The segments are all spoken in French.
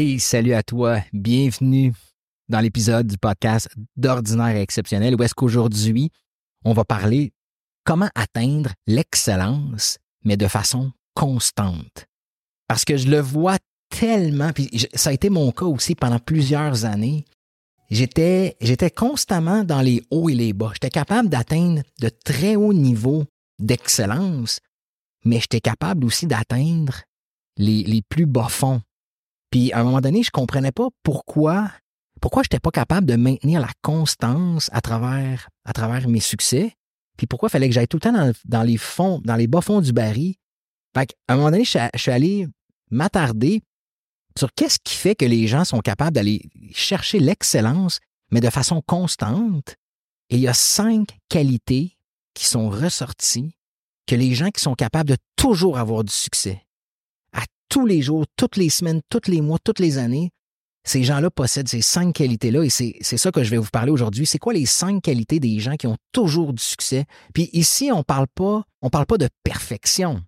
Hey, salut à toi. Bienvenue dans l'épisode du podcast d'Ordinaire et Exceptionnel où est-ce qu'aujourd'hui, on va parler comment atteindre l'excellence, mais de façon constante. Parce que je le vois tellement, puis ça a été mon cas aussi pendant plusieurs années. J'étais, constamment dans les hauts et les bas. J'étais capable d'atteindre de très hauts niveaux d'excellence, mais j'étais capable aussi d'atteindre les plus bas fonds puis à un moment donné, je comprenais pas pourquoi pourquoi je n'étais pas capable de maintenir la constance à travers, à travers mes succès, puis pourquoi il fallait que j'aille tout le temps dans, les fonds, dans les bas fonds du baril. Fait à un moment donné, je, suis allé m'attarder sur qu'est-ce qui fait que les gens sont capables d'aller chercher l'excellence, mais de façon constante. Et il y a cinq qualités qui sont ressorties que les gens qui sont capables de toujours avoir du succès tous les jours, toutes les semaines, tous les mois, toutes les années, ces gens-là possèdent ces cinq qualités-là et c'est ça que je vais vous parler aujourd'hui. C'est quoi les cinq qualités des gens qui ont toujours du succès? Puis ici, on parle pas, on parle pas de perfection.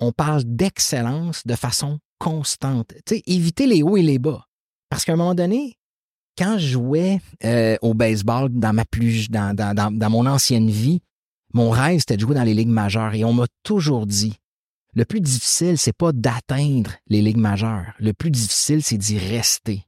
On parle d'excellence de façon constante. Tu sais, éviter les hauts et les bas. Parce qu'à un moment donné, quand je jouais euh, au baseball dans ma plus, dans, dans, dans mon ancienne vie, mon rêve, c'était de jouer dans les ligues majeures. Et on m'a toujours dit, le plus difficile, c'est pas d'atteindre les ligues majeures. Le plus difficile, c'est d'y rester.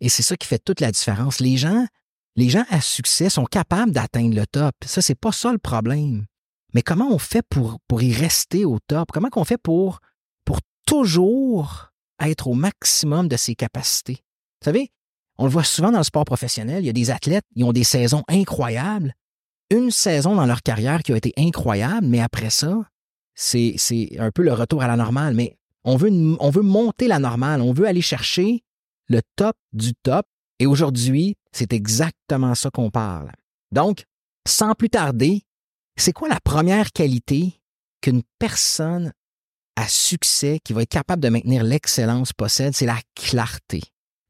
Et c'est ça qui fait toute la différence. Les gens, les gens à succès sont capables d'atteindre le top. Ça, c'est pas ça le problème. Mais comment on fait pour, y rester au top? Comment on fait pour, pour toujours être au maximum de ses capacités? Vous savez, on le voit souvent dans le sport professionnel. Il y a des athlètes, qui ont des saisons incroyables. Une saison dans leur carrière qui a été incroyable, mais après ça, c'est un peu le retour à la normale, mais on veut, on veut monter la normale, on veut aller chercher le top du top. Et aujourd'hui, c'est exactement ça qu'on parle. Donc, sans plus tarder, c'est quoi la première qualité qu'une personne à succès qui va être capable de maintenir l'excellence possède? C'est la clarté.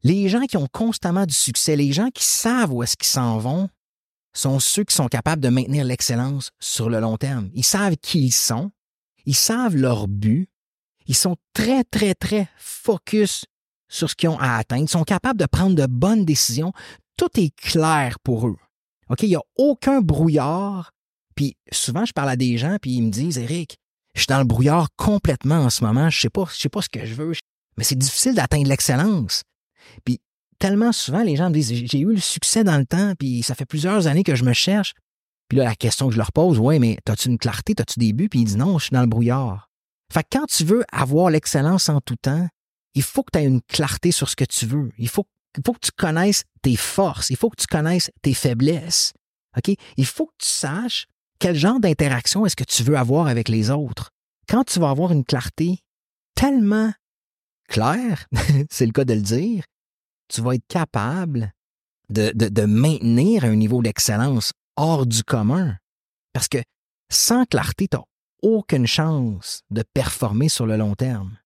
Les gens qui ont constamment du succès, les gens qui savent où est-ce qu'ils s'en vont, sont ceux qui sont capables de maintenir l'excellence sur le long terme. Ils savent qui ils sont, ils savent leur but, ils sont très, très, très focus sur ce qu'ils ont à atteindre, ils sont capables de prendre de bonnes décisions, tout est clair pour eux. Il n'y a aucun brouillard. Puis souvent, je parle à des gens, puis ils me disent, Eric, je suis dans le brouillard complètement en ce moment, je sais pas, je sais pas ce que je veux, mais c'est difficile d'atteindre l'excellence. Puis tellement souvent, les gens me disent, j'ai eu le succès dans le temps, puis ça fait plusieurs années que je me cherche. Puis là, la question que je leur pose, ouais, mais as-tu une clarté, as-tu des buts? Puis ils disent non, je suis dans le brouillard. Fait que quand tu veux avoir l'excellence en tout temps, il faut que tu aies une clarté sur ce que tu veux. Il faut, faut que tu connaisses tes forces. Il faut que tu connaisses tes faiblesses. OK? Il faut que tu saches quel genre d'interaction est-ce que tu veux avoir avec les autres. Quand tu vas avoir une clarté tellement claire, c'est le cas de le dire, tu vas être capable de maintenir un niveau d'excellence hors du commun. Parce que sans clarté, tu n'as aucune chance de performer sur le long terme.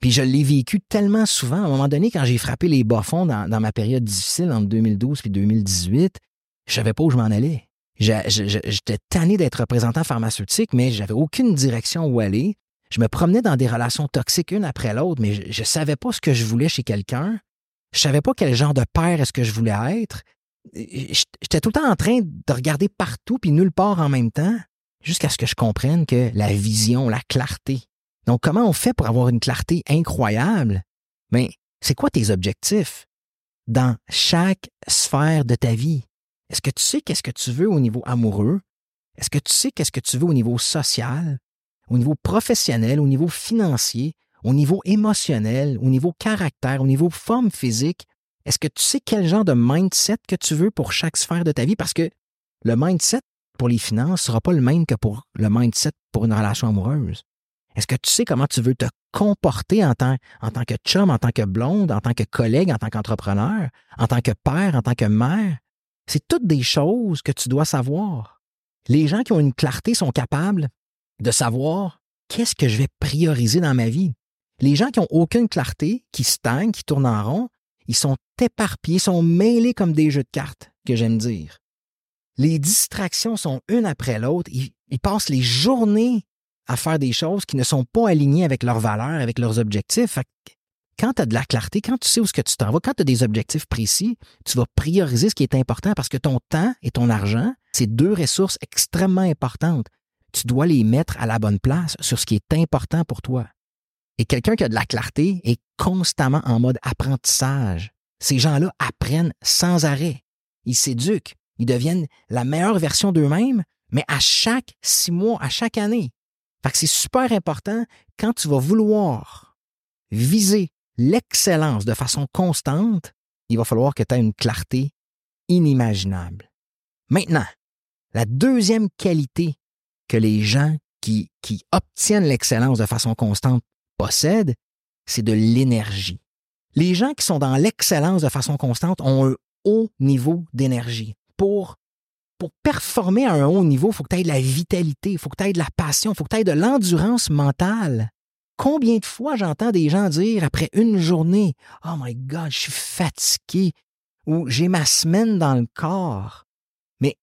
Puis je l'ai vécu tellement souvent. À un moment donné, quand j'ai frappé les bas-fonds dans, ma période difficile entre 2012 et 2018, je savais pas où je m'en allais. J'étais tanné d'être représentant pharmaceutique, mais j'avais aucune direction où aller. Je me promenais dans des relations toxiques une après l'autre, mais je ne savais pas ce que je voulais chez quelqu'un. Je savais pas quel genre de père est-ce que je voulais être j'étais tout le temps en train de regarder partout puis nulle part en même temps, jusqu'à ce que je comprenne que la vision, la clarté. Donc, comment on fait pour avoir une clarté incroyable? Mais ben, c'est quoi tes objectifs dans chaque sphère de ta vie? Est-ce que tu sais qu'est-ce que tu veux au niveau amoureux? Est-ce que tu sais qu'est-ce que tu veux au niveau social, au niveau professionnel, au niveau financier, au niveau émotionnel, au niveau caractère, au niveau forme physique, est-ce que tu sais quel genre de mindset que tu veux pour chaque sphère de ta vie? Parce que le mindset pour les finances sera pas le même que pour le mindset pour une relation amoureuse. Est-ce que tu sais comment tu veux te comporter en tant, en tant que chum, en tant que blonde, en tant que collègue, en tant qu'entrepreneur, en tant que père, en tant que mère? C'est toutes des choses que tu dois savoir. Les gens qui ont une clarté sont capables de savoir qu'est-ce que je vais prioriser dans ma vie. Les gens qui n'ont aucune clarté, qui stagnent, qui tournent en rond, ils sont éparpillés, sont mêlés comme des jeux de cartes, que j'aime dire. Les distractions sont une après l'autre. Ils, passent les journées à faire des choses qui ne sont pas alignées avec leurs valeurs, avec leurs objectifs. quand tu as de la clarté, quand tu sais où ce que tu t'en vas, quand tu as des objectifs précis, tu vas prioriser ce qui est important parce que ton temps et ton argent, c'est deux ressources extrêmement importantes. Tu dois les mettre à la bonne place sur ce qui est important pour toi. Et quelqu'un qui a de la clarté est constamment en mode apprentissage. Ces gens-là apprennent sans arrêt. Ils s'éduquent. Ils deviennent la meilleure version d'eux-mêmes, mais à chaque six mois, à chaque année. Fait que c'est super important quand tu vas vouloir viser l'excellence de façon constante, il va falloir que tu aies une clarté inimaginable. Maintenant, la deuxième qualité que les gens qui, qui obtiennent l'excellence de façon constante possèdent, c'est de l'énergie. Les gens qui sont dans l'excellence de façon constante ont un haut niveau d'énergie. Pour, pour performer à un haut niveau, il faut que tu aies de la vitalité, il faut que tu aies de la passion, il faut que tu aies de l'endurance mentale. Combien de fois j'entends des gens dire après une journée Oh my God, je suis fatigué ou j'ai ma semaine dans le corps. Mais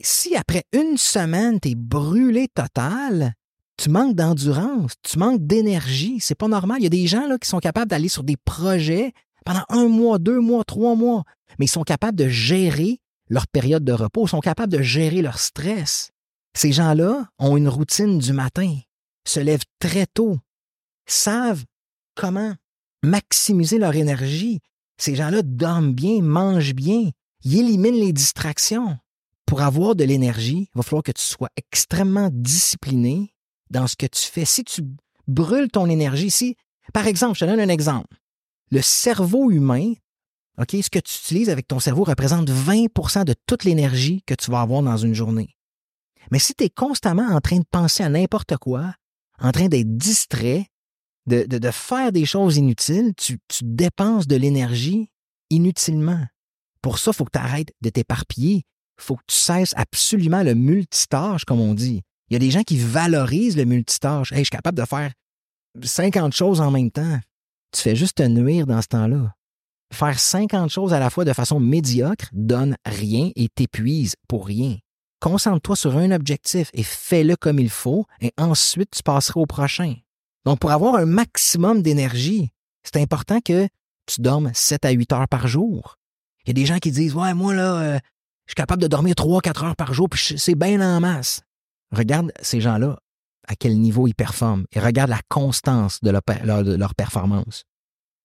si après une semaine, tu es brûlé total, tu manques d'endurance, tu manques d'énergie. C'est pas normal. Il y a des gens là, qui sont capables d'aller sur des projets pendant un mois, deux mois, trois mois, mais ils sont capables de gérer leur période de repos, ils sont capables de gérer leur stress. Ces gens-là ont une routine du matin, se lèvent très tôt, savent comment maximiser leur énergie. Ces gens-là dorment bien, mangent bien, ils éliminent les distractions. Pour avoir de l'énergie, il va falloir que tu sois extrêmement discipliné dans ce que tu fais, si tu brûles ton énergie, si, par exemple, je te donne un exemple. Le cerveau humain, ce que tu utilises avec ton cerveau représente 20% de toute l'énergie que tu vas avoir dans une journée. Mais si tu es constamment en train de penser à n'importe quoi, en train d'être distrait, de, de, faire des choses inutiles, tu, tu dépenses de l'énergie inutilement. Pour ça, il faut que tu arrêtes de t'éparpiller. Il faut que tu cesses absolument le multitâche, comme on dit. Il y a des gens qui valorisent le multitâche. Hey, je suis capable de faire 50 choses en même temps. Tu fais juste te nuire dans ce temps-là. Faire 50 choses à la fois de façon médiocre donne rien et t'épuise pour rien. Concentre-toi sur un objectif et fais-le comme il faut et ensuite tu passeras au prochain. Donc, pour avoir un maximum d'énergie, c'est important que tu dormes 7 à 8 heures par jour. Il y a des gens qui disent Ouais, moi, là, euh, je suis capable de dormir 3-4 heures par jour, puis c'est bien en masse. Regarde ces gens-là, à quel niveau ils performent, et regarde la constance de leur, performance.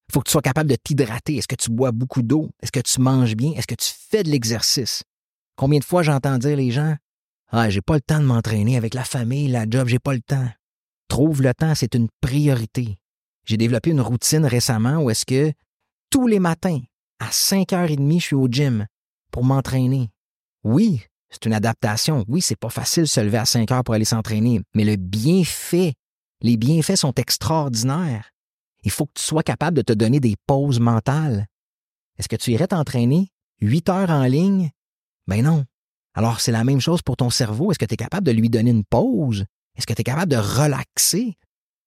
Il faut que tu sois capable de t'hydrater. Est-ce que tu bois beaucoup d'eau? Est-ce que tu manges bien? Est-ce que tu fais de l'exercice? Combien de fois j'entends dire les gens Ah, j'ai pas le temps de m'entraîner avec la famille, la job, j'ai pas le temps. Trouve le temps, c'est une priorité. J'ai développé une routine récemment où est-ce que tous les matins, à 5h30, je suis au gym pour m'entraîner. Oui, c'est une adaptation. Oui, c'est pas facile de se lever à 5 heures pour aller s'entraîner, mais le bienfait, les bienfaits sont extraordinaires. Il faut que tu sois capable de te donner des pauses mentales. Est-ce que tu irais t'entraîner 8 heures en ligne? Ben non. Alors, c'est la même chose pour ton cerveau. Est-ce que tu es capable de lui donner une pause? Est-ce que tu es capable de relaxer?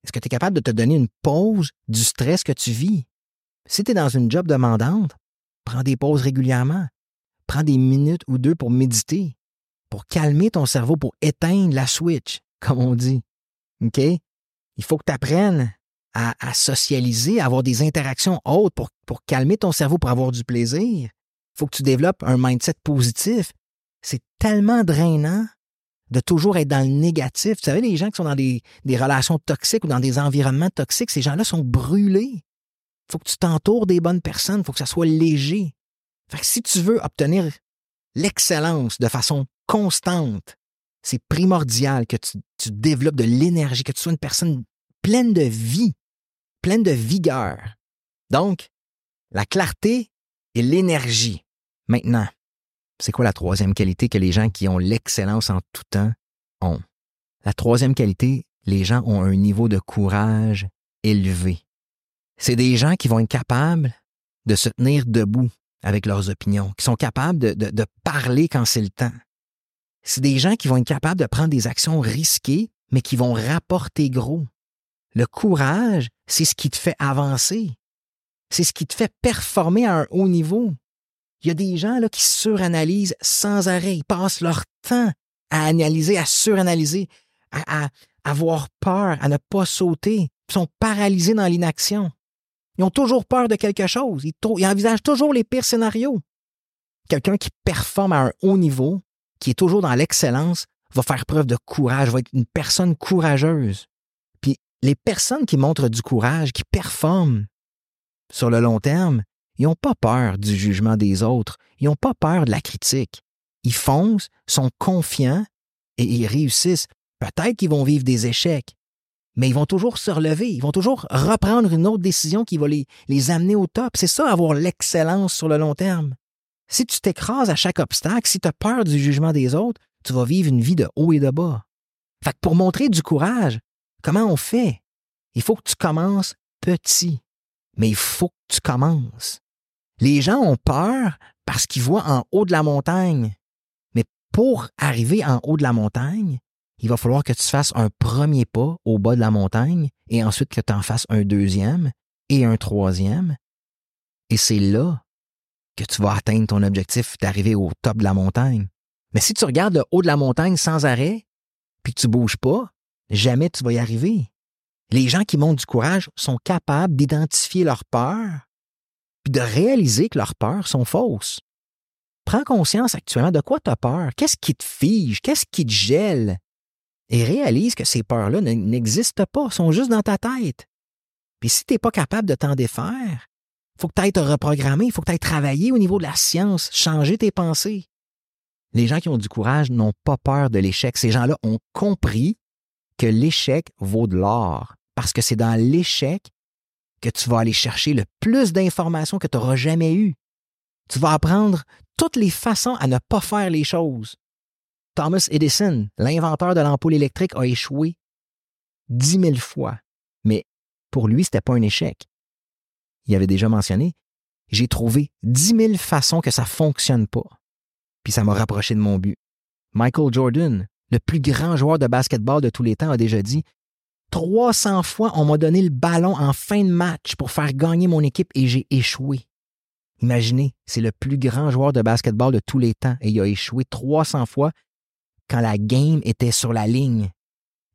Est-ce que tu es capable de te donner une pause du stress que tu vis? Si tu es dans une job demandante, prends des pauses régulièrement. Prends des minutes ou deux pour méditer, pour calmer ton cerveau, pour éteindre la switch, comme on dit. OK? Il faut que tu apprennes à, socialiser, à avoir des interactions hautes pour, calmer ton cerveau, pour avoir du plaisir. Il faut que tu développes un mindset positif. C'est tellement drainant de toujours être dans le négatif. Tu savez, les gens qui sont dans des, des relations toxiques ou dans des environnements toxiques, ces gens-là sont brûlés. Il faut que tu t'entoures des bonnes personnes, il faut que ça soit léger. Si tu veux obtenir l'excellence de façon constante, c'est primordial que tu, développes de l'énergie, que tu sois une personne pleine de vie, pleine de vigueur. Donc, la clarté et l'énergie. Maintenant, c'est quoi la troisième qualité que les gens qui ont l'excellence en tout temps ont? La troisième qualité, les gens ont un niveau de courage élevé. C'est des gens qui vont être capables de se tenir debout avec leurs opinions, qui sont capables de, parler quand c'est le temps. C'est des gens qui vont être capables de prendre des actions risquées, mais qui vont rapporter gros. Le courage, c'est ce qui te fait avancer. C'est ce qui te fait performer à un haut niveau. Il y a des gens qui suranalysent sans arrêt. Ils passent leur temps à analyser, à suranalyser, à, avoir peur, à ne pas sauter. Sont paralysés dans l'inaction. Ils ont toujours peur de quelque chose. Ils, envisagent toujours les pires scénarios. Quelqu'un qui performe à un haut niveau, qui est toujours dans l'excellence, va faire preuve de courage, va être une personne courageuse. Puis les personnes qui montrent du courage, qui performent sur le long terme, ils n'ont pas peur du jugement des autres, ils n'ont pas peur de la critique. Ils foncent, sont confiants et ils réussissent. Peut-être qu'ils vont vivre des échecs, mais ils vont toujours se relever, ils vont toujours reprendre une autre décision qui va les, amener au top. C'est ça, avoir l'excellence sur le long terme. Si tu t'écrases à chaque obstacle, si tu as peur du jugement des autres, tu vas vivre une vie de haut et de bas. Fait que pour montrer du courage, comment on fait? Il faut que tu commences petit, mais il faut que tu commences. Les gens ont peur parce qu'ils voient en haut de la montagne. Mais pour arriver en haut de la montagne, il va falloir que tu fasses un premier pas au bas de la montagne et ensuite que tu en fasses un deuxième et un troisième. Et c'est là que tu vas atteindre ton objectif d'arriver au top de la montagne. Mais si tu regardes le haut de la montagne sans arrêt, puis que tu bouges pas, jamais tu vas y arriver. Les gens qui montent du courage sont capables d'identifier leurs peurs, puis de réaliser que leurs peurs sont fausses. Prends conscience actuellement de quoi tu as peur, qu'est-ce qui te fige, qu'est-ce qui te gèle, et réalise que ces peurs-là n'existent pas, sont juste dans ta tête. Puis si tu n'es pas capable de t'en défaire, faut que tu ailles te reprogrammer, il faut que tu ailles travailler au niveau de la science, changer tes pensées. Les gens qui ont du courage n'ont pas peur de l'échec. Ces gens-là ont compris que l'échec vaut de l'or parce que c'est dans l'échec que tu vas aller chercher le plus d'informations que tu n'auras jamais eues. Tu vas apprendre toutes les façons à ne pas faire les choses. Thomas Edison, l'inventeur de l'ampoule électrique, a échoué dix mille fois. Mais pour lui, ce n'était pas un échec. Il avait déjà mentionné, j'ai trouvé dix mille façons que ça ne fonctionne pas puis ça m'a rapproché de mon but. Michael Jordan, le plus grand joueur de basketball de tous les temps, a déjà dit 300 fois, on m'a donné le ballon en fin de match pour faire gagner mon équipe et j'ai échoué. Imaginez, c'est le plus grand joueur de basketball de tous les temps et il a échoué 300 fois quand la game était sur la ligne.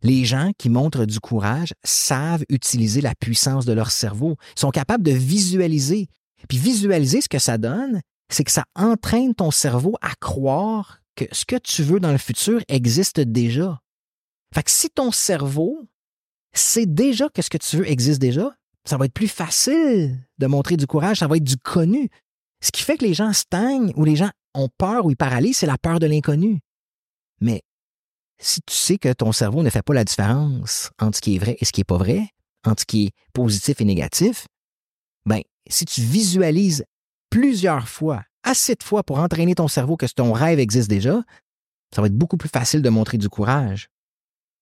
Les gens qui montrent du courage savent utiliser la puissance de leur cerveau, sont capables de visualiser. Puis visualiser ce que ça donne, c'est que ça entraîne ton cerveau à croire que ce que tu veux dans le futur existe déjà. Fait que si ton cerveau sait déjà que ce que tu veux existe déjà, ça va être plus facile de montrer du courage, ça va être du connu. Ce qui fait que les gens stagnent ou les gens ont peur ou ils paralysent, c'est la peur de l'inconnu. Mais si tu sais que ton cerveau ne fait pas la différence entre ce qui est vrai et ce qui n'est pas vrai, entre ce qui est positif et négatif, ben, si tu visualises plusieurs fois, assez de fois pour entraîner ton cerveau que ton rêve existe déjà, ça va être beaucoup plus facile de montrer du courage.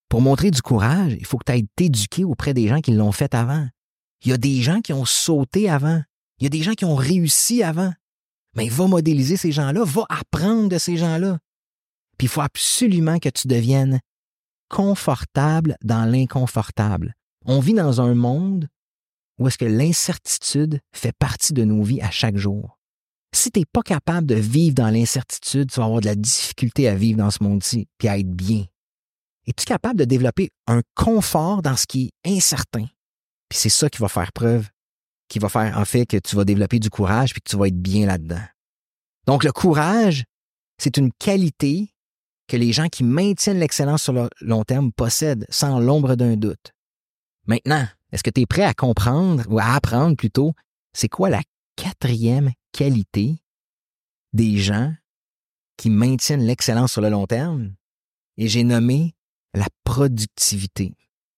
Pour montrer du courage, il faut que tu ailles t'éduquer auprès des gens qui l'ont fait avant. Il y a des gens qui ont sauté avant. Il y a des gens qui ont réussi avant. Mais va modéliser ces gens-là, va apprendre de ces gens-là. Puis il faut absolument que tu deviennes confortable dans l'inconfortable. On vit dans un monde ou est-ce que l'incertitude fait partie de nos vies à chaque jour? Si tu n'es pas capable de vivre dans l'incertitude, tu vas avoir de la difficulté à vivre dans ce monde-ci puis à être bien. Es-tu capable de développer un confort dans ce qui est incertain? Puis c'est ça qui va faire preuve, qui va faire en fait que tu vas développer du courage puis que tu vas être bien là-dedans. Donc le courage, c'est une qualité que les gens qui maintiennent l'excellence sur le long terme possèdent sans l'ombre d'un doute. Maintenant, est-ce que tu es prêt à comprendre ou à apprendre plutôt c'est quoi la quatrième qualité des gens qui maintiennent l'excellence sur le long terme? Et j'ai nommé la productivité.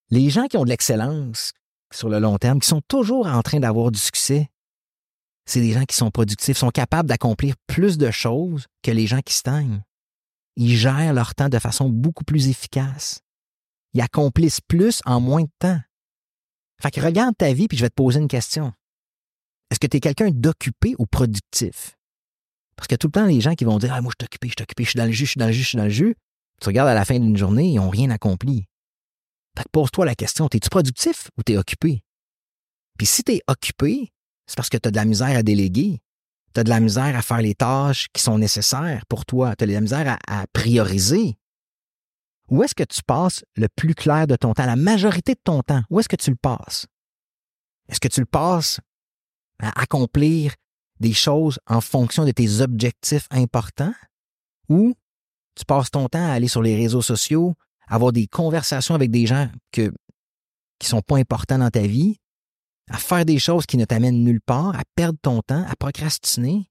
Les gens qui ont de l'excellence sur le long terme, qui sont toujours en train d'avoir du succès, c'est des gens qui sont productifs, sont capables d'accomplir plus de choses que les gens qui stagnent. Ils gèrent leur temps de façon beaucoup plus efficace. ils accomplissent plus en moins de temps. Fait que regarde ta vie, puis je vais te poser une question. Est-ce que tu es quelqu'un d'occupé ou productif? Parce que tout le temps, les gens qui vont dire Ah, moi, je suis occupé, je suis occupé, je suis dans le jus, je suis dans le jus, je suis dans le jus. Tu regardes à la fin d'une journée, ils n'ont rien accompli. Fait que pose-toi la question es-tu productif ou t'es occupé? Puis si t'es occupé, c'est parce que tu as de la misère à déléguer. Tu as de la misère à faire les tâches qui sont nécessaires pour toi. Tu as de la misère à, prioriser. Où est-ce que tu passes le plus clair de ton temps, la majorité de ton temps? Où est-ce que tu le passes? Est-ce que tu le passes à accomplir des choses en fonction de tes objectifs importants? Ou tu passes ton temps à aller sur les réseaux sociaux, avoir des conversations avec des gens qui sont pas importants dans ta vie, à faire des choses qui ne t'amènent nulle part, à perdre ton temps, à procrastiner,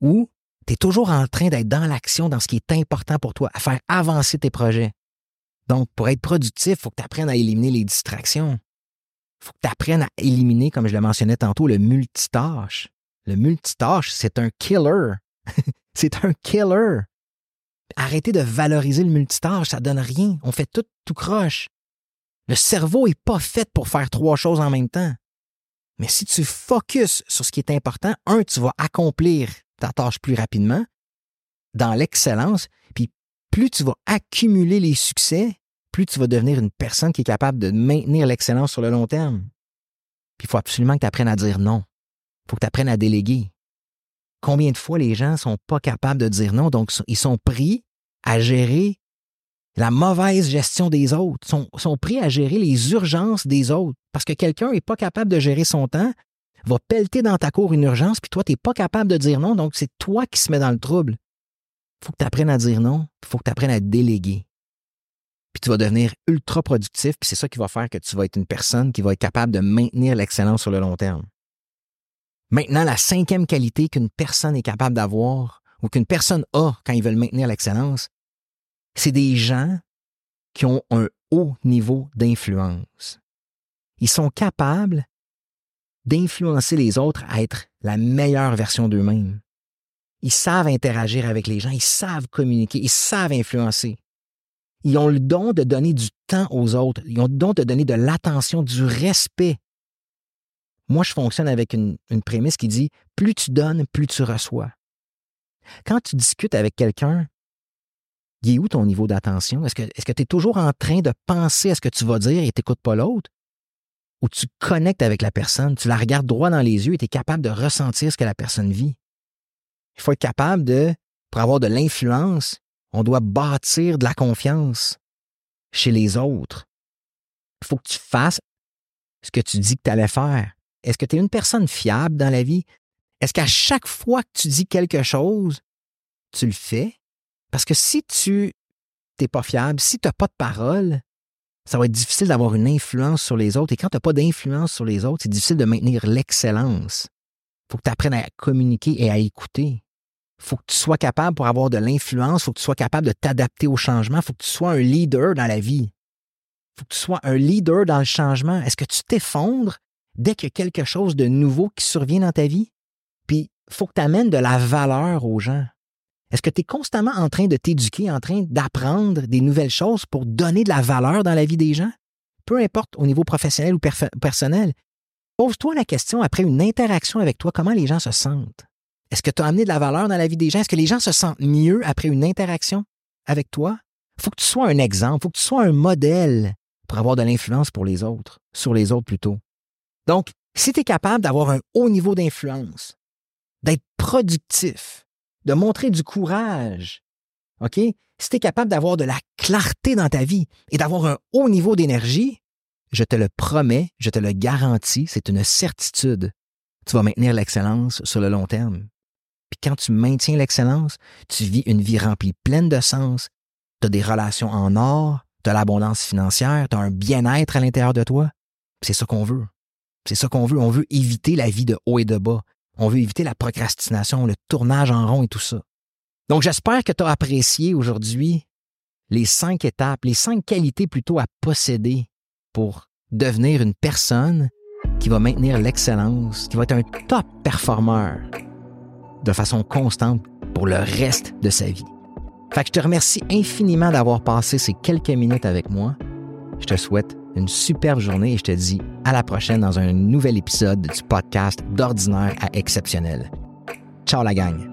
ou tu es toujours en train d'être dans l'action, dans ce qui est important pour toi, à faire avancer tes projets? Donc, pour être productif, il faut que tu apprennes à éliminer les distractions. Il faut que tu apprennes à éliminer, comme je le mentionnais tantôt, le multitâche. Le multitâche, c'est un killer. c'est un killer. Arrêtez de valoriser le multitâche, ça donne rien. On fait tout tout croche. Le cerveau est pas fait pour faire trois choses en même temps. Mais si tu focuses sur ce qui est important, un, tu vas accomplir ta tâche plus rapidement, dans l'excellence, puis plus tu vas accumuler les succès, plus tu vas devenir une personne qui est capable de maintenir l'excellence sur le long terme. Puis il faut absolument que tu apprennes à dire non. Il faut que tu apprennes à déléguer. Combien de fois les gens sont pas capables de dire non, donc ils sont pris à gérer la mauvaise gestion des autres, sont, sont pris à gérer les urgences des autres. Parce que quelqu'un n'est pas capable de gérer son temps, va pelleter dans ta cour une urgence, puis toi, tu n'es pas capable de dire non, donc c'est toi qui se mets dans le trouble. Il faut que tu apprennes à dire non, il faut que tu apprennes à déléguer. Puis tu vas devenir ultra productif, puis c'est ça qui va faire que tu vas être une personne qui va être capable de maintenir l'excellence sur le long terme. Maintenant, la cinquième qualité qu'une personne est capable d'avoir ou qu'une personne a quand ils veulent maintenir l'excellence, c'est des gens qui ont un haut niveau d'influence. Ils sont capables d'influencer les autres à être la meilleure version d'eux-mêmes. Ils savent interagir avec les gens, ils savent communiquer, ils savent influencer. Ils ont le don de donner du temps aux autres, ils ont le don de donner de l'attention, du respect. Moi, je fonctionne avec une, prémisse qui dit plus tu donnes, plus tu reçois. Quand tu discutes avec quelqu'un, il est où ton niveau d'attention? Est-ce que tu es toujours en train de penser à ce que tu vas dire et tu n'écoutes pas l'autre? Ou tu connectes avec la personne, tu la regardes droit dans les yeux et tu es capable de ressentir ce que la personne vit? Il faut être capable de, pour avoir de l'influence, on doit bâtir de la confiance chez les autres. Il faut que tu fasses ce que tu dis que tu allais faire. Est-ce que tu es une personne fiable dans la vie? Est-ce qu'à chaque fois que tu dis quelque chose, tu le fais? Parce que si tu n'es pas fiable, si tu n'as pas de parole, ça va être difficile d'avoir une influence sur les autres. Et quand tu n'as pas d'influence sur les autres, c'est difficile de maintenir l'excellence. Il faut que tu apprennes à communiquer et à écouter. Il faut que tu sois capable, pour avoir de l'influence, il faut que tu sois capable de t'adapter au changement. Il faut que tu sois un leader dans la vie. Il faut que tu sois un leader dans le changement. Est-ce que tu t'effondres dès qu'il y a quelque chose de nouveau qui survient dans ta vie? Puis, il faut que tu amènes de la valeur aux gens. Est-ce que tu es constamment en train de t'éduquer, en train d'apprendre des nouvelles choses pour donner de la valeur dans la vie des gens? Peu importe au niveau professionnel ou personnel. Pose-toi la question après une interaction avec toi, comment les gens se sentent? Est-ce que tu as amené de la valeur dans la vie des gens? Est-ce que les gens se sentent mieux après une interaction avec toi? Faut que tu sois un exemple, faut que tu sois un modèle pour avoir de l'influence pour les autres, sur les autres plutôt. Donc, si tu es capable d'avoir un haut niveau d'influence, d'être productif, de montrer du courage. OK? Si tu es capable d'avoir de la clarté dans ta vie et d'avoir un haut niveau d'énergie, je te le promets, je te le garantis, c'est une certitude. Tu vas maintenir l'excellence sur le long terme. Puis quand tu maintiens l'excellence, tu vis une vie remplie pleine de sens, tu as des relations en or, tu as l'abondance financière, tu as un bien-être à l'intérieur de toi. C'est ça qu'on veut. C'est ça qu'on veut. On veut éviter la vie de haut et de bas. On veut éviter la procrastination, le tournage en rond et tout ça. Donc, j'espère que tu as apprécié aujourd'hui les cinq étapes, les cinq qualités plutôt à posséder pour devenir une personne qui va maintenir l'excellence, qui va être un top performeur de façon constante pour le reste de sa vie. Fait que je te remercie infiniment d'avoir passé ces quelques minutes avec moi. Je te souhaite une superbe journée et je te dis à la prochaine dans un nouvel épisode du podcast d'ordinaire à exceptionnel. Ciao la gang!